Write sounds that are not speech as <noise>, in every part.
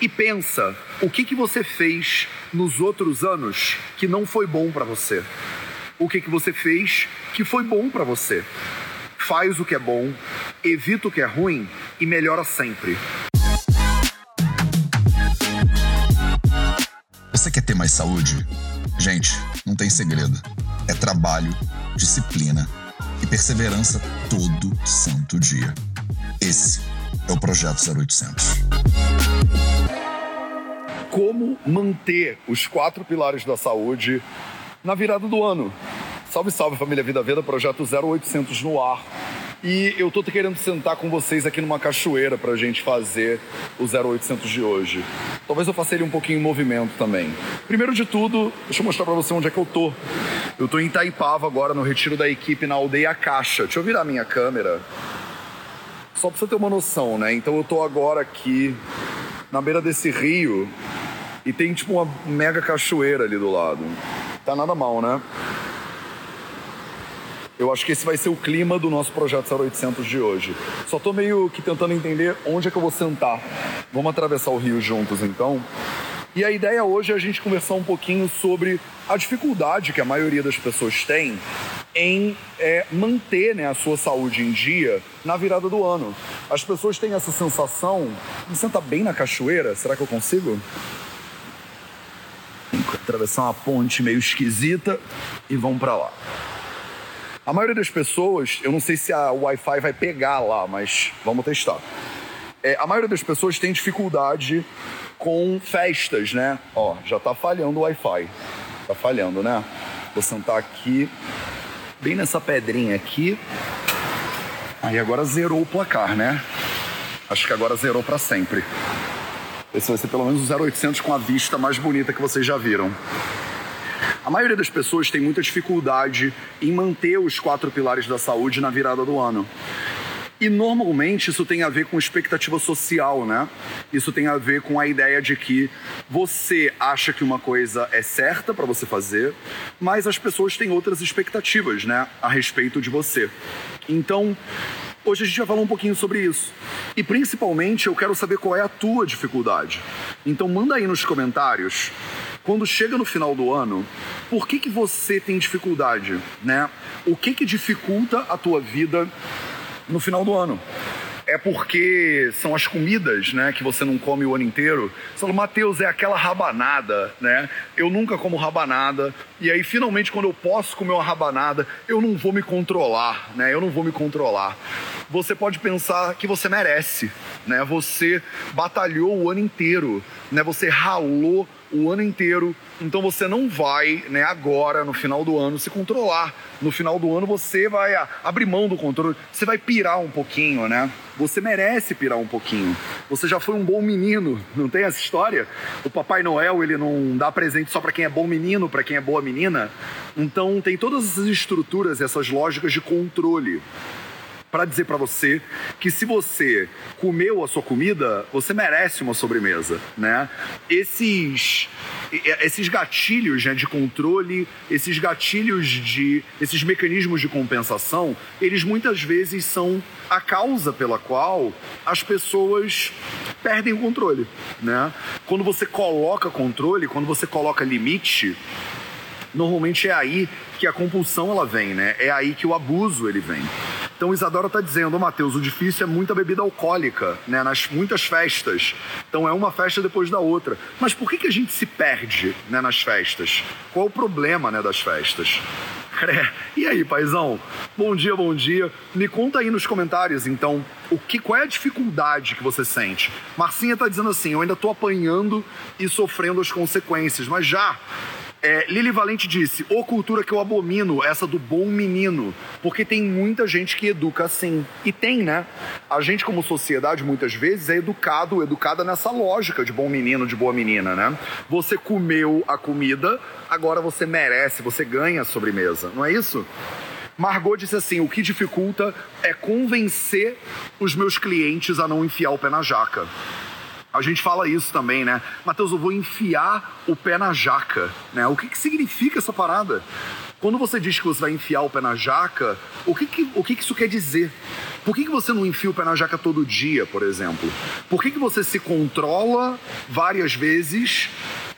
e pensa o que, que você fez nos outros anos que não foi bom para você. O que, que você fez que foi bom para você. Faz o que é bom, evita o que é ruim e melhora sempre. Você quer ter mais saúde? Gente, não tem segredo. É trabalho, disciplina e perseverança todo santo dia. Esse é o Projeto 0800. Como manter os quatro pilares da saúde na virada do ano? Salve, salve família Vida Veda, Projeto 0800 no ar. E eu tô querendo sentar com vocês aqui numa cachoeira pra gente fazer o 0800 de hoje. Talvez eu faça ele um pouquinho em movimento também. Primeiro de tudo, deixa eu mostrar pra você onde é que eu tô. Eu tô em Itaipava agora, no retiro da equipe na Aldeia Caixa. Deixa eu virar minha câmera. Só pra você ter uma noção, né? Então eu tô agora aqui na beira desse rio e tem tipo uma mega cachoeira ali do lado. Tá nada mal, né? Eu acho que esse vai ser o clima do nosso projeto 0800 de hoje. Só tô meio que tentando entender onde é que eu vou sentar. Vamos atravessar o rio juntos então? E a ideia hoje é a gente conversar um pouquinho sobre a dificuldade que a maioria das pessoas tem em é, manter né, a sua saúde em dia na virada do ano. As pessoas têm essa sensação. Me senta bem na cachoeira, será que eu consigo? Atravessar uma ponte meio esquisita e vamos para lá. A maioria das pessoas, eu não sei se a Wi-Fi vai pegar lá, mas vamos testar. É, a maioria das pessoas tem dificuldade com festas, né? Ó, já tá falhando o Wi-Fi. Tá falhando, né? Vou sentar aqui, bem nessa pedrinha aqui. Aí agora zerou o placar, né? Acho que agora zerou para sempre. Esse vai ser pelo menos o 0800 com a vista mais bonita que vocês já viram. A maioria das pessoas tem muita dificuldade em manter os quatro pilares da saúde na virada do ano. E normalmente isso tem a ver com expectativa social, né? Isso tem a ver com a ideia de que você acha que uma coisa é certa para você fazer, mas as pessoas têm outras expectativas, né, a respeito de você. Então, Hoje a gente vai falar um pouquinho sobre isso. E principalmente eu quero saber qual é a tua dificuldade. Então manda aí nos comentários, quando chega no final do ano, por que, que você tem dificuldade, né? O que que dificulta a tua vida no final do ano? É porque são as comidas, né, que você não come o ano inteiro. Você fala, Matheus, é aquela rabanada, né? Eu nunca como rabanada. E aí, finalmente, quando eu posso comer uma rabanada, eu não vou me controlar, né? Eu não vou me controlar. Você pode pensar que você merece, né? Você batalhou o ano inteiro, né? Você ralou o ano inteiro. Então você não vai, né, agora, no final do ano, se controlar. No final do ano você vai abrir mão do controle, você vai pirar um pouquinho, né? Você merece pirar um pouquinho. Você já foi um bom menino, não tem essa história? O Papai Noel, ele não dá presente só para quem é bom menino, para quem é boa menina. Então tem todas essas estruturas, essas lógicas de controle para dizer para você que se você comeu a sua comida, você merece uma sobremesa, né? Esses esses gatilhos né, de controle, esses gatilhos de esses mecanismos de compensação, eles muitas vezes são a causa pela qual as pessoas perdem o controle, né? Quando você coloca controle, quando você coloca limite, normalmente é aí que a compulsão ela vem, né? É aí que o abuso ele vem. Então Isadora está dizendo, oh, Matheus, o difícil é muita bebida alcoólica, né? Nas muitas festas. Então é uma festa depois da outra. Mas por que, que a gente se perde né, nas festas? Qual o problema né, das festas? <laughs> É. E aí, paizão? Bom dia, bom dia. Me conta aí nos comentários, então, o que, qual é a dificuldade que você sente? Marcinha está dizendo assim: eu ainda estou apanhando e sofrendo as consequências, mas já é, Lili Valente disse: Ô cultura que eu abomino, essa do bom menino. Porque tem muita gente que educa assim. E tem, né? A gente, como sociedade, muitas vezes é educado, educada nessa lógica de bom menino, de boa menina, né? Você comeu a comida, agora você merece, você ganha a sobremesa, não é isso? Margot disse assim: o que dificulta é convencer os meus clientes a não enfiar o pé na jaca. A gente fala isso também, né? Mateus, eu vou enfiar o pé na jaca, né? O que, que significa essa parada? Quando você diz que você vai enfiar o pé na jaca, o que, que, o que, que isso quer dizer? Por que, que você não enfia o pé na jaca todo dia, por exemplo? Por que, que você se controla várias vezes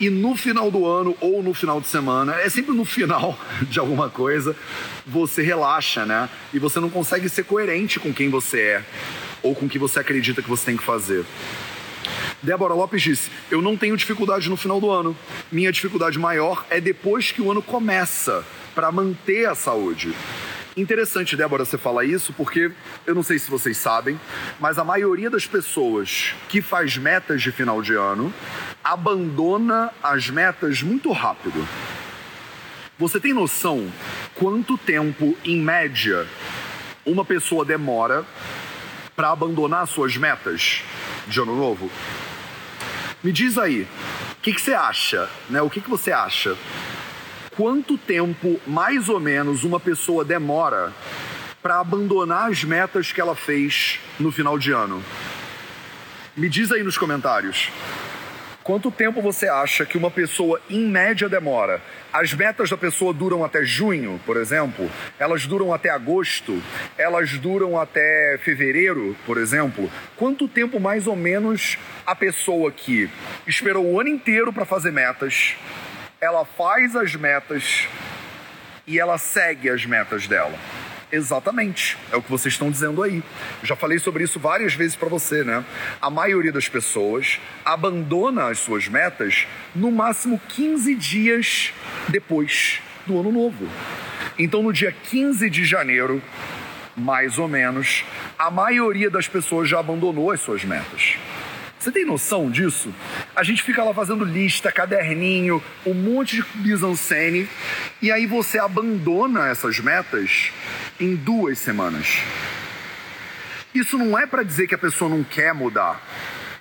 e no final do ano ou no final de semana, é sempre no final <laughs> de alguma coisa, você relaxa, né? E você não consegue ser coerente com quem você é ou com o que você acredita que você tem que fazer. Débora Lopes disse: Eu não tenho dificuldade no final do ano. Minha dificuldade maior é depois que o ano começa, para manter a saúde. Interessante, Débora, você falar isso, porque eu não sei se vocês sabem, mas a maioria das pessoas que faz metas de final de ano abandona as metas muito rápido. Você tem noção quanto tempo, em média, uma pessoa demora para abandonar suas metas de ano novo? Me diz aí, o que, que, você acha? Né? O que, que você acha? Quanto tempo, mais ou menos, uma pessoa demora para abandonar as metas que ela fez no final de ano? Me diz aí nos comentários. Quanto tempo você acha que uma pessoa, em média, demora as metas da pessoa duram até junho, por exemplo, elas duram até agosto, elas duram até fevereiro, por exemplo. Quanto tempo mais ou menos a pessoa que esperou o ano inteiro para fazer metas, ela faz as metas e ela segue as metas dela? Exatamente, é o que vocês estão dizendo aí. Já falei sobre isso várias vezes para você, né? A maioria das pessoas abandona as suas metas no máximo 15 dias depois do ano novo. Então, no dia 15 de janeiro, mais ou menos, a maioria das pessoas já abandonou as suas metas. Você tem noção disso? A gente fica lá fazendo lista, caderninho, um monte de mise-en-scène, e aí você abandona essas metas em duas semanas. Isso não é para dizer que a pessoa não quer mudar.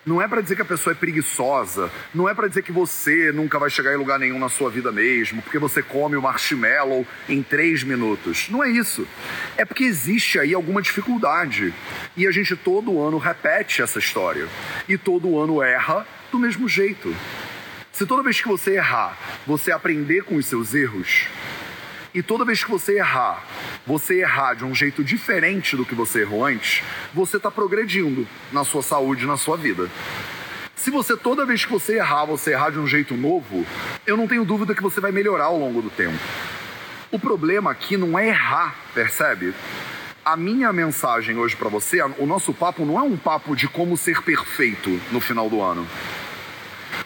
Não é para dizer que a pessoa é preguiçosa, não é para dizer que você nunca vai chegar em lugar nenhum na sua vida mesmo, porque você come o marshmallow em três minutos. Não é isso. É porque existe aí alguma dificuldade. E a gente todo ano repete essa história. E todo ano erra do mesmo jeito. Se toda vez que você errar, você aprender com os seus erros, e toda vez que você errar, você errar de um jeito diferente do que você errou antes, você está progredindo na sua saúde, na sua vida. Se você toda vez que você errar, você errar de um jeito novo, eu não tenho dúvida que você vai melhorar ao longo do tempo. O problema aqui não é errar, percebe? A minha mensagem hoje para você, o nosso papo não é um papo de como ser perfeito no final do ano.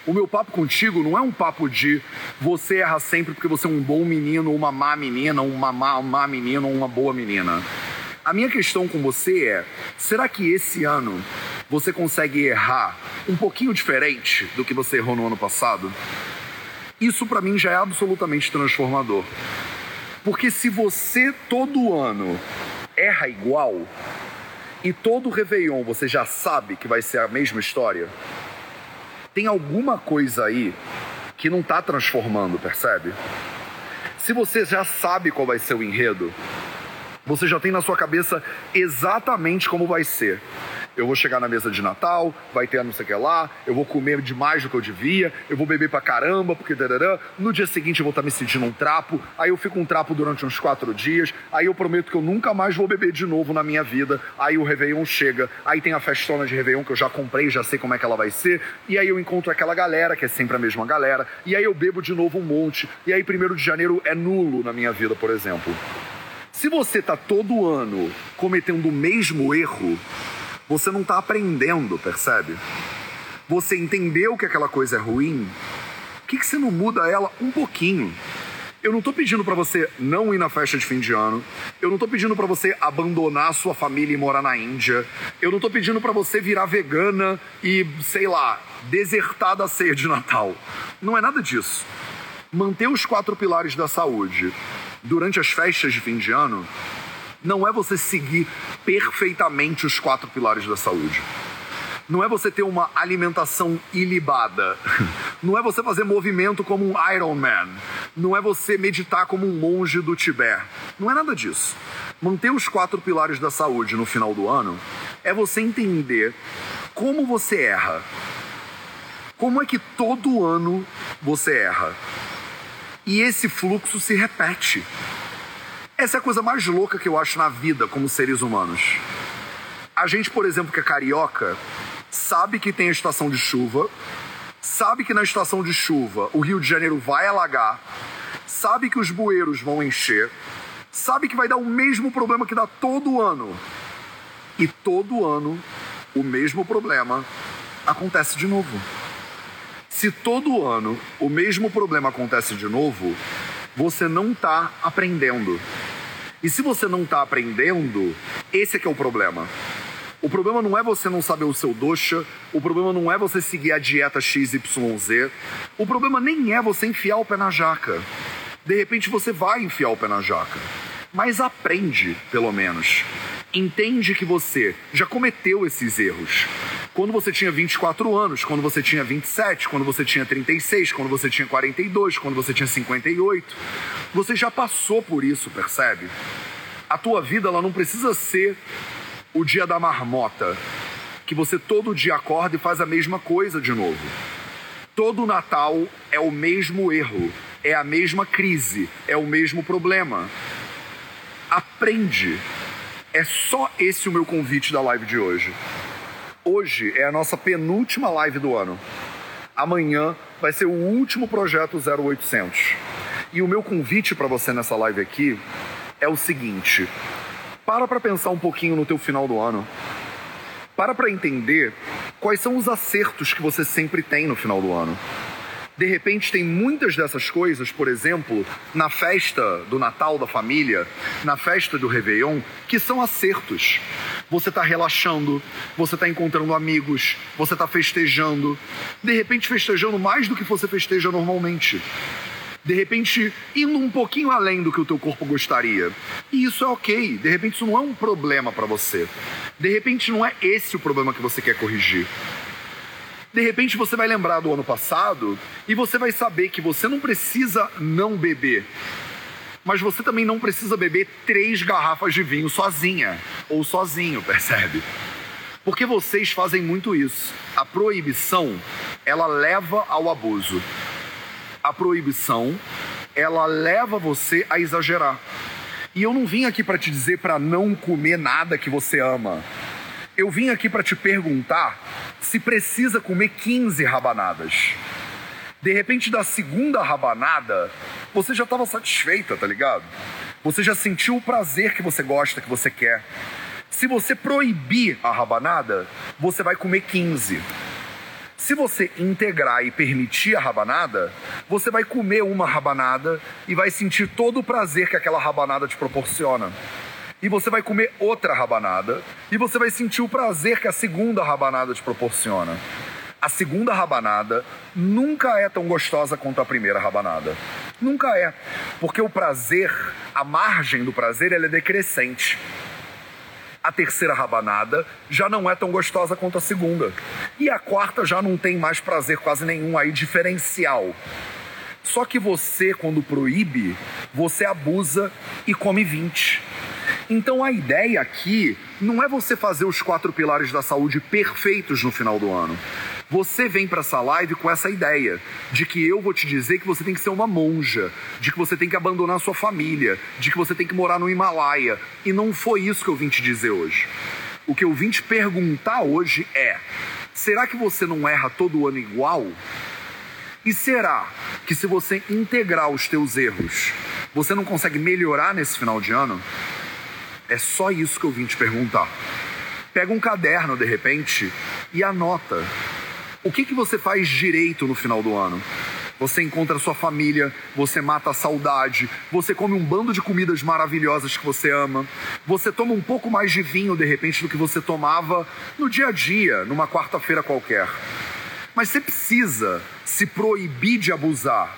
O meu papo contigo não é um papo de você erra sempre porque você é um bom menino, uma má menina, uma má, má menina ou uma boa menina. A minha questão com você é: será que esse ano você consegue errar um pouquinho diferente do que você errou no ano passado? Isso para mim já é absolutamente transformador. Porque se você todo ano erra igual e todo Réveillon você já sabe que vai ser a mesma história, tem alguma coisa aí que não está transformando, percebe? Se você já sabe qual vai ser o enredo, você já tem na sua cabeça exatamente como vai ser eu vou chegar na mesa de Natal, vai ter não sei o que lá, eu vou comer demais do que eu devia, eu vou beber pra caramba, porque darará. no dia seguinte eu vou estar tá me sentindo um trapo, aí eu fico um trapo durante uns quatro dias, aí eu prometo que eu nunca mais vou beber de novo na minha vida, aí o Réveillon chega, aí tem a festona de Réveillon que eu já comprei, já sei como é que ela vai ser, e aí eu encontro aquela galera, que é sempre a mesma galera, e aí eu bebo de novo um monte, e aí primeiro de janeiro é nulo na minha vida, por exemplo. Se você tá todo ano cometendo o mesmo erro, você não está aprendendo, percebe? Você entendeu que aquela coisa é ruim, por que, que você não muda ela um pouquinho? Eu não estou pedindo para você não ir na festa de fim de ano. Eu não estou pedindo para você abandonar sua família e morar na Índia. Eu não estou pedindo para você virar vegana e, sei lá, desertar da ceia de Natal. Não é nada disso. Manter os quatro pilares da saúde durante as festas de fim de ano não é você seguir perfeitamente os quatro pilares da saúde. Não é você ter uma alimentação ilibada. Não é você fazer movimento como um Iron Man. Não é você meditar como um monge do Tibete. Não é nada disso. Manter os quatro pilares da saúde no final do ano é você entender como você erra. Como é que todo ano você erra? E esse fluxo se repete. Essa é a coisa mais louca que eu acho na vida como seres humanos. A gente, por exemplo, que é carioca, sabe que tem a estação de chuva, sabe que na estação de chuva o Rio de Janeiro vai alagar, sabe que os bueiros vão encher, sabe que vai dar o mesmo problema que dá todo ano. E todo ano o mesmo problema acontece de novo. Se todo ano o mesmo problema acontece de novo, você não está aprendendo. E se você não está aprendendo, esse é que é o problema. O problema não é você não saber o seu dosha, o problema não é você seguir a dieta XYZ, o problema nem é você enfiar o pé na jaca. De repente você vai enfiar o pé na jaca, mas aprende, pelo menos. Entende que você já cometeu esses erros. Quando você tinha 24 anos, quando você tinha 27, quando você tinha 36, quando você tinha 42, quando você tinha 58, você já passou por isso, percebe? A tua vida ela não precisa ser o dia da marmota, que você todo dia acorda e faz a mesma coisa de novo. Todo Natal é o mesmo erro, é a mesma crise, é o mesmo problema. Aprende. É só esse o meu convite da live de hoje. Hoje é a nossa penúltima live do ano. Amanhã vai ser o último projeto 0800. E o meu convite para você nessa live aqui é o seguinte: para para pensar um pouquinho no teu final do ano. Para para entender quais são os acertos que você sempre tem no final do ano. De repente, tem muitas dessas coisas, por exemplo, na festa do Natal da família, na festa do Réveillon, que são acertos. Você está relaxando, você está encontrando amigos, você está festejando. De repente, festejando mais do que você festeja normalmente de repente indo um pouquinho além do que o teu corpo gostaria. E isso é ok, de repente isso não é um problema para você. De repente não é esse o problema que você quer corrigir. De repente você vai lembrar do ano passado e você vai saber que você não precisa não beber. Mas você também não precisa beber três garrafas de vinho sozinha ou sozinho, <laughs> percebe? Porque vocês fazem muito isso. A proibição, ela leva ao abuso a proibição, ela leva você a exagerar. E eu não vim aqui para te dizer para não comer nada que você ama. Eu vim aqui para te perguntar se precisa comer 15 rabanadas. De repente, da segunda rabanada, você já estava satisfeita, tá ligado? Você já sentiu o prazer que você gosta, que você quer. Se você proibir a rabanada, você vai comer 15. Se você integrar e permitir a rabanada, você vai comer uma rabanada e vai sentir todo o prazer que aquela rabanada te proporciona. E você vai comer outra rabanada e você vai sentir o prazer que a segunda rabanada te proporciona. A segunda rabanada nunca é tão gostosa quanto a primeira rabanada. Nunca é. Porque o prazer, a margem do prazer, ela é decrescente a terceira rabanada já não é tão gostosa quanto a segunda. E a quarta já não tem mais prazer quase nenhum aí diferencial. Só que você, quando proíbe, você abusa e come 20. Então a ideia aqui não é você fazer os quatro pilares da saúde perfeitos no final do ano. Você vem para essa live com essa ideia de que eu vou te dizer que você tem que ser uma monja, de que você tem que abandonar sua família, de que você tem que morar no Himalaia. E não foi isso que eu vim te dizer hoje. O que eu vim te perguntar hoje é: será que você não erra todo ano igual? E será que se você integrar os teus erros, você não consegue melhorar nesse final de ano? É só isso que eu vim te perguntar. Pega um caderno de repente e anota o que, que você faz direito no final do ano? Você encontra sua família, você mata a saudade, você come um bando de comidas maravilhosas que você ama, você toma um pouco mais de vinho de repente do que você tomava no dia a dia, numa quarta-feira qualquer. Mas você precisa se proibir de abusar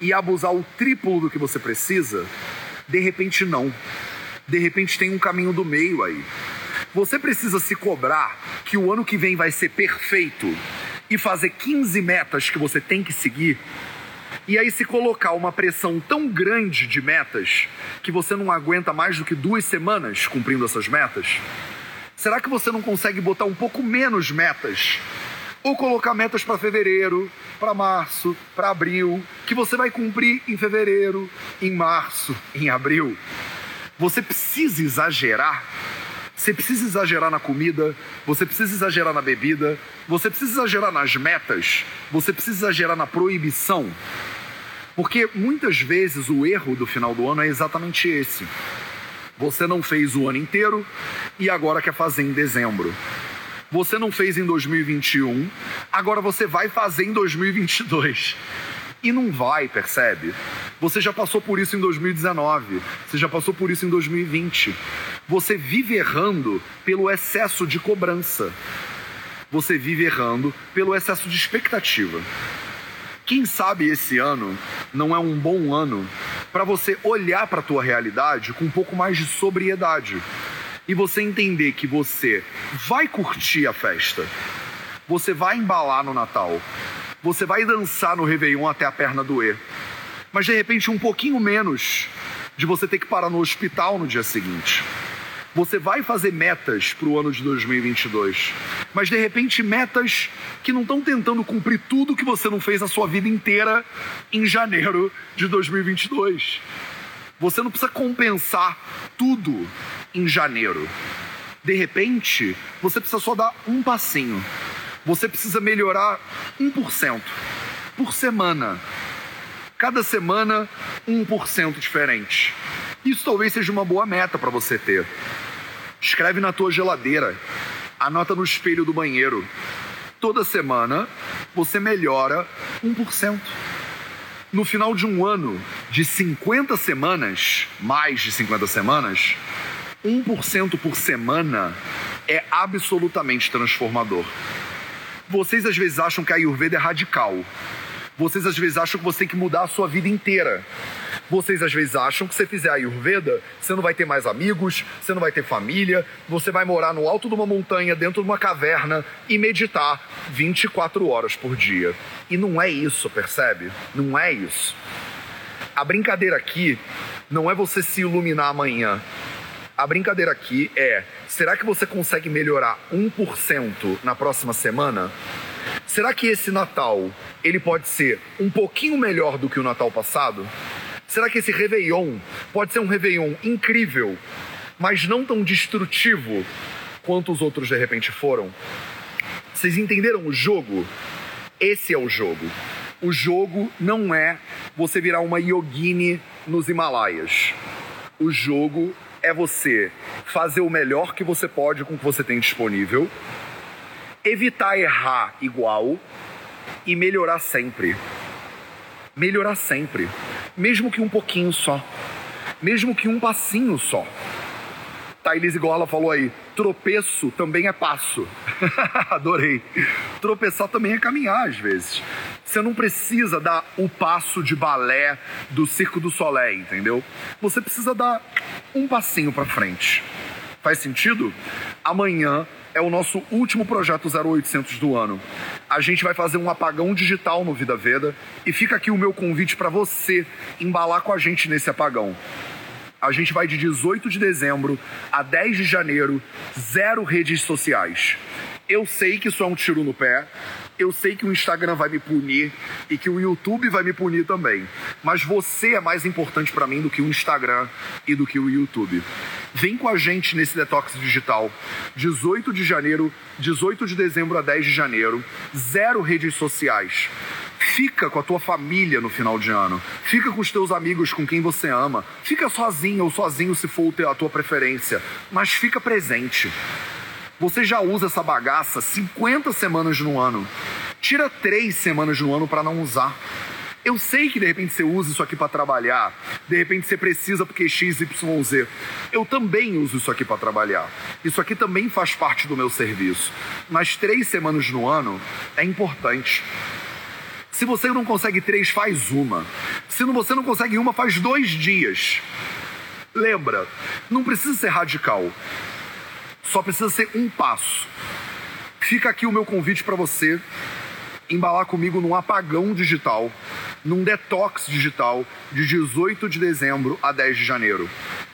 e abusar o triplo do que você precisa? De repente, não. De repente, tem um caminho do meio aí. Você precisa se cobrar que o ano que vem vai ser perfeito e fazer 15 metas que você tem que seguir, e aí se colocar uma pressão tão grande de metas que você não aguenta mais do que duas semanas cumprindo essas metas, será que você não consegue botar um pouco menos metas ou colocar metas para fevereiro, para março, para abril, que você vai cumprir em fevereiro, em março, em abril. Você precisa exagerar. Você precisa exagerar na comida, você precisa exagerar na bebida, você precisa exagerar nas metas, você precisa exagerar na proibição. Porque muitas vezes o erro do final do ano é exatamente esse. Você não fez o ano inteiro e agora quer fazer em dezembro. Você não fez em 2021, agora você vai fazer em 2022. E não vai, percebe? Você já passou por isso em 2019, você já passou por isso em 2020. Você vive errando pelo excesso de cobrança. Você vive errando pelo excesso de expectativa. Quem sabe esse ano não é um bom ano para você olhar para a tua realidade com um pouco mais de sobriedade e você entender que você vai curtir a festa, você vai embalar no Natal, você vai dançar no Réveillon até a perna doer, mas de repente um pouquinho menos de você ter que parar no hospital no dia seguinte. Você vai fazer metas para o ano de 2022, mas de repente metas que não estão tentando cumprir tudo que você não fez a sua vida inteira em janeiro de 2022. Você não precisa compensar tudo em janeiro. De repente, você precisa só dar um passinho. Você precisa melhorar 1% por semana. Cada semana, 1% diferente. Isso talvez seja uma boa meta para você ter. Escreve na tua geladeira, anota no espelho do banheiro. Toda semana você melhora 1%. No final de um ano de 50 semanas, mais de 50 semanas, 1% por semana é absolutamente transformador. Vocês às vezes acham que a Ayurveda é radical. Vocês às vezes acham que você tem que mudar a sua vida inteira. Vocês às vezes acham que se fizer a Ayurveda, você não vai ter mais amigos, você não vai ter família, você vai morar no alto de uma montanha, dentro de uma caverna e meditar 24 horas por dia. E não é isso, percebe? Não é isso. A brincadeira aqui não é você se iluminar amanhã. A brincadeira aqui é: será que você consegue melhorar 1% na próxima semana? Será que esse Natal ele pode ser um pouquinho melhor do que o Natal passado? Será que esse Réveillon pode ser um Réveillon incrível, mas não tão destrutivo quanto os outros de repente foram? Vocês entenderam o jogo? Esse é o jogo. O jogo não é você virar uma yogini nos Himalaias. O jogo é você fazer o melhor que você pode com o que você tem disponível, evitar errar igual e melhorar sempre. Melhorar sempre. Mesmo que um pouquinho só. Mesmo que um passinho só. Thailise Gorla falou aí, tropeço também é passo. <laughs> Adorei. Tropeçar também é caminhar às vezes. Você não precisa dar o passo de balé do Circo do Soleil, entendeu? Você precisa dar um passinho para frente. Faz sentido? Amanhã é o nosso último projeto 0800 do ano. A gente vai fazer um apagão digital no Vida Veda e fica aqui o meu convite para você embalar com a gente nesse apagão. A gente vai de 18 de dezembro a 10 de janeiro, zero redes sociais. Eu sei que isso é um tiro no pé, eu sei que o Instagram vai me punir e que o YouTube vai me punir também. Mas você é mais importante para mim do que o Instagram e do que o YouTube. Vem com a gente nesse detox digital. 18 de janeiro, 18 de dezembro a 10 de janeiro, zero redes sociais. Fica com a tua família no final de ano. Fica com os teus amigos, com quem você ama. Fica sozinho ou sozinho se for a tua preferência. Mas fica presente. Você já usa essa bagaça 50 semanas no ano. Tira três semanas no ano para não usar. Eu sei que de repente você usa isso aqui para trabalhar, de repente você precisa porque XYZ. Eu também uso isso aqui para trabalhar. Isso aqui também faz parte do meu serviço. Mas três semanas no ano é importante. Se você não consegue três, faz uma. Se você não consegue uma, faz dois dias. Lembra, não precisa ser radical. Só precisa ser um passo. Fica aqui o meu convite para você embalar comigo num apagão digital, num detox digital de 18 de dezembro a 10 de janeiro.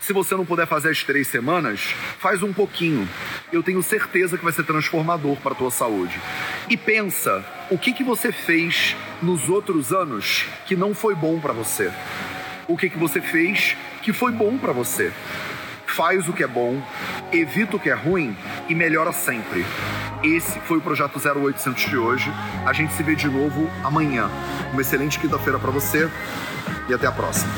Se você não puder fazer as três semanas, faz um pouquinho. Eu tenho certeza que vai ser transformador para a tua saúde. e pensa o que, que você fez nos outros anos que não foi bom para você. O que, que você fez que foi bom para você. Faz o que é bom, evita o que é ruim e melhora sempre. Esse foi o projeto 0800 de hoje. A gente se vê de novo amanhã. Uma excelente quinta-feira para você e até a próxima.